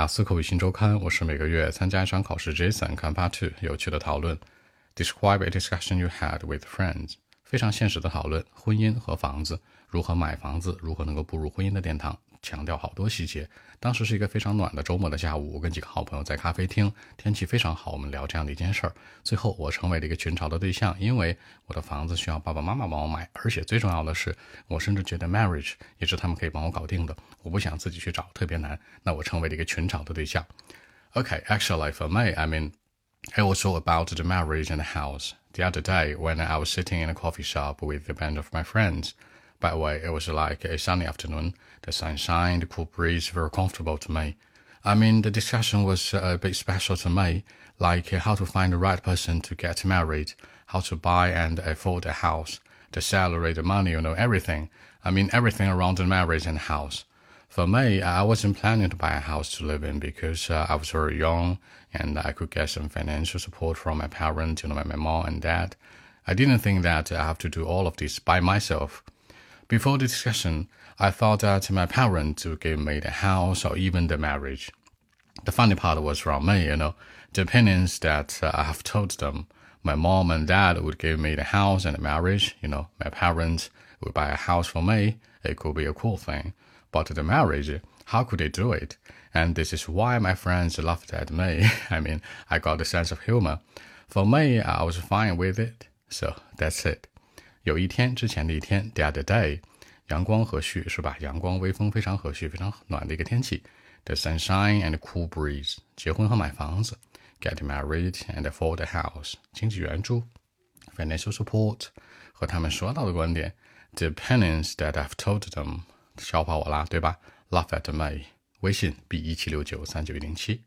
雅思口语新周刊，我是每个月参加一场考试。Jason 看 Part Two 有趣的讨论。Describe a discussion you had with friends。非常现实的讨论，婚姻和房子，如何买房子，如何能够步入婚姻的殿堂。强调好多细节。当时是一个非常暖的周末的下午，我跟几个好朋友在咖啡厅，天气非常好，我们聊这样的一件事儿。最后，我成为了一个群嘲的对象，因为我的房子需要爸爸妈妈帮我买，而且最重要的是，我甚至觉得 marriage 也是他们可以帮我搞定的，我不想自己去找，特别难。那我成为了一个群嘲的对象。ok actually for me, I mean, it was all about the marriage and the house. The other day, when I was sitting in a coffee shop with a band of my friends. By the way, it was like a sunny afternoon. The sunshine, the cool breeze, very comfortable to me. I mean, the discussion was a bit special to me, like how to find the right person to get married, how to buy and afford a house, the salary, the money, you know, everything. I mean, everything around the marriage and house. For me, I wasn't planning to buy a house to live in because uh, I was very young and I could get some financial support from my parents, you know, my mom and dad. I didn't think that I have to do all of this by myself. Before the discussion, I thought that my parents would give me the house or even the marriage. The funny part was from me, you know, the opinions that uh, I have told them. My mom and dad would give me the house and the marriage, you know, my parents would buy a house for me. It could be a cool thing. But the marriage, how could they do it? And this is why my friends laughed at me. I mean, I got a sense of humor. For me, I was fine with it. So that's it. 有一天之前的一天，the other day，阳光和煦是吧？阳光、微风非常和煦，非常暖的一个天气。The sunshine and cool breeze，结婚和买房子。Get married and afford a house，经济援助。Financial support，和他们说到的观点。The opinions that I've told them，笑话我啦，对吧？Laugh at me，微信 b 一七六九三九一零七。